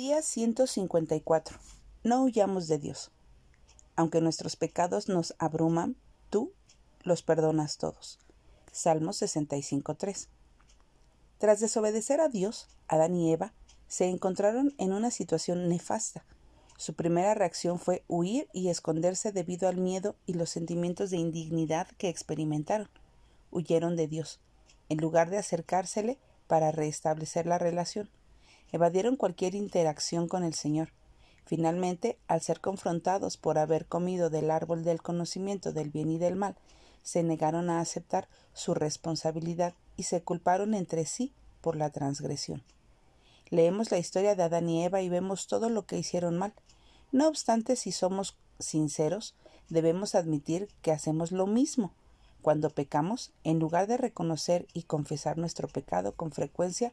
Día 154. No huyamos de Dios. Aunque nuestros pecados nos abruman, tú los perdonas todos. Salmo 65.3. Tras desobedecer a Dios, Adán y Eva se encontraron en una situación nefasta. Su primera reacción fue huir y esconderse debido al miedo y los sentimientos de indignidad que experimentaron. Huyeron de Dios, en lugar de acercársele para restablecer la relación. Evadieron cualquier interacción con el Señor. Finalmente, al ser confrontados por haber comido del árbol del conocimiento del bien y del mal, se negaron a aceptar su responsabilidad y se culparon entre sí por la transgresión. Leemos la historia de Adán y Eva y vemos todo lo que hicieron mal. No obstante, si somos sinceros, debemos admitir que hacemos lo mismo. Cuando pecamos, en lugar de reconocer y confesar nuestro pecado con frecuencia,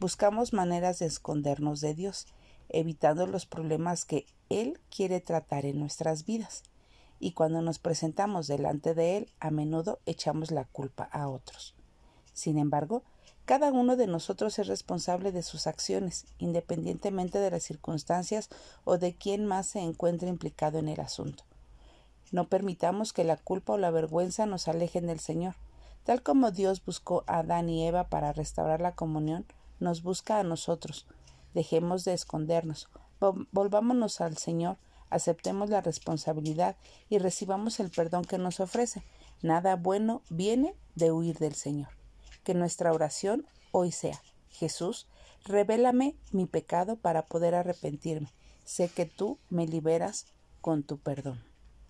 buscamos maneras de escondernos de Dios, evitando los problemas que Él quiere tratar en nuestras vidas. Y cuando nos presentamos delante de Él, a menudo echamos la culpa a otros. Sin embargo, cada uno de nosotros es responsable de sus acciones, independientemente de las circunstancias o de quién más se encuentre implicado en el asunto. No permitamos que la culpa o la vergüenza nos alejen del Señor. Tal como Dios buscó a Adán y Eva para restaurar la comunión, nos busca a nosotros. Dejemos de escondernos, volvámonos al Señor, aceptemos la responsabilidad y recibamos el perdón que nos ofrece. Nada bueno viene de huir del Señor. Que nuestra oración hoy sea, Jesús, revélame mi pecado para poder arrepentirme. Sé que tú me liberas con tu perdón.